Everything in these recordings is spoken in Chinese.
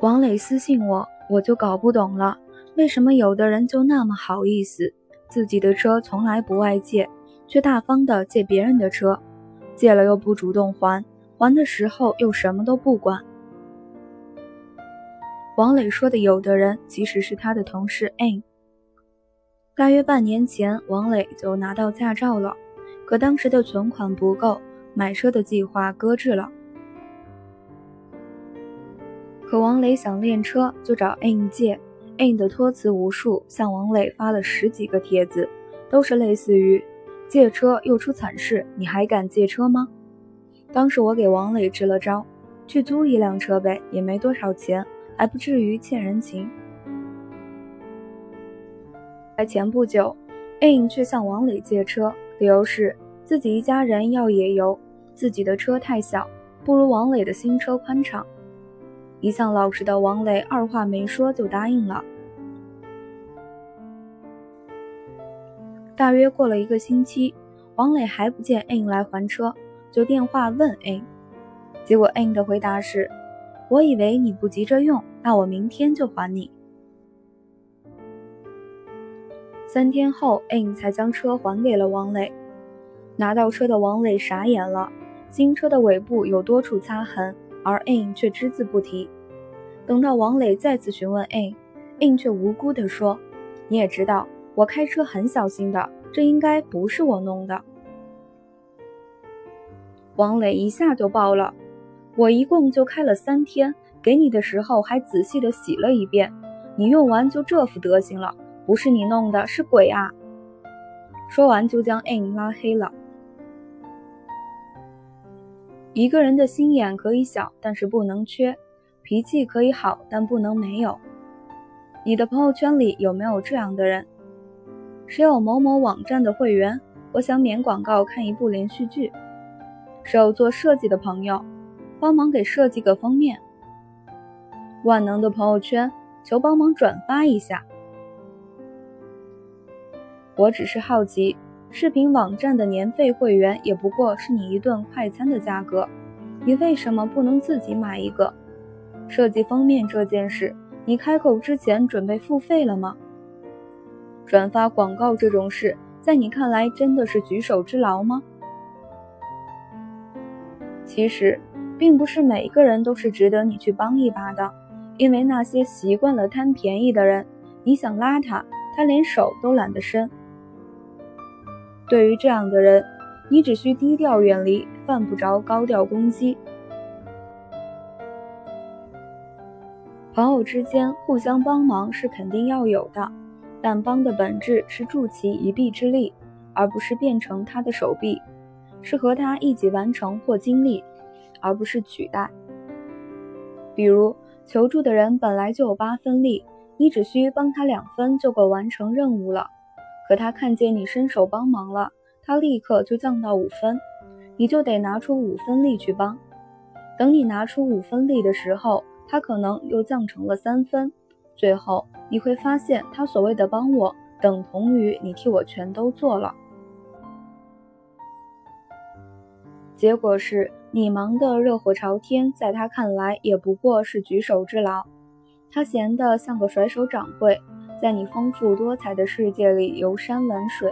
王磊私信我，我就搞不懂了，为什么有的人就那么好意思，自己的车从来不外借，却大方的借别人的车，借了又不主动还，还的时候又什么都不管。王磊说的有的人其实是他的同事 a n。大约半年前，王磊就拿到驾照了，可当时的存款不够，买车的计划搁置了。可王磊想练车，就找 AIN 借 AIN 的托辞无数，向王磊发了十几个帖子，都是类似于“借车又出惨事，你还敢借车吗？”当时我给王磊支了招，去租一辆车呗，也没多少钱，还不至于欠人情。在前不久，AIN 却向王磊借车，理由是自己一家人要野游，自己的车太小，不如王磊的新车宽敞。一向老实的王磊二话没说就答应了。大约过了一个星期，王磊还不见 A 来还车，就电话问 A，结果 A 的回答是：“我以为你不急着用，那我明天就还你。”三天后，A 才将车还给了王磊。拿到车的王磊傻眼了，新车的尾部有多处擦痕。而 In 却只字不提。等到王磊再次询问 In，In 却无辜地说：“你也知道，我开车很小心的，这应该不是我弄的。”王磊一下就爆了：“我一共就开了三天，给你的时候还仔细的洗了一遍，你用完就这副德行了，不是你弄的，是鬼啊！”说完就将 In 拉黑了。一个人的心眼可以小，但是不能缺；脾气可以好，但不能没有。你的朋友圈里有没有这样的人？谁有某某网站的会员？我想免广告看一部连续剧。谁有做设计的朋友？帮忙给设计个封面。万能的朋友圈，求帮忙转发一下。我只是好奇。视频网站的年费会员也不过是你一顿快餐的价格，你为什么不能自己买一个？设计封面这件事，你开口之前准备付费了吗？转发广告这种事，在你看来真的是举手之劳吗？其实，并不是每个人都是值得你去帮一把的，因为那些习惯了贪便宜的人，你想拉他，他连手都懒得伸。对于这样的人，你只需低调远离，犯不着高调攻击。朋友之间互相帮忙是肯定要有的，但帮的本质是助其一臂之力，而不是变成他的手臂；是和他一起完成或经历，而不是取代。比如求助的人本来就有八分力，你只需帮他两分就够完成任务了。可他看见你伸手帮忙了，他立刻就降到五分，你就得拿出五分力去帮。等你拿出五分力的时候，他可能又降成了三分。最后你会发现，他所谓的帮我，等同于你替我全都做了。结果是你忙得热火朝天，在他看来也不过是举手之劳。他闲得像个甩手掌柜。在你丰富多彩的世界里游山玩水，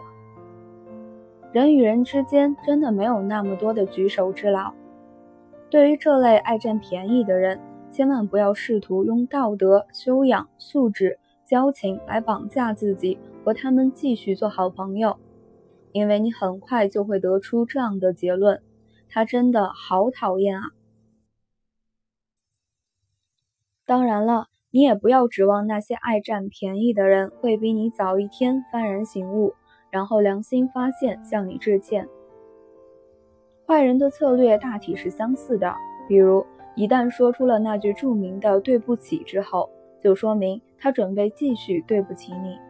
人与人之间真的没有那么多的举手之劳。对于这类爱占便宜的人，千万不要试图用道德修养、素质、交情来绑架自己，和他们继续做好朋友，因为你很快就会得出这样的结论：他真的好讨厌啊！当然了。你也不要指望那些爱占便宜的人会比你早一天幡然醒悟，然后良心发现向你致歉。坏人的策略大体是相似的，比如一旦说出了那句著名的“对不起”之后，就说明他准备继续对不起你。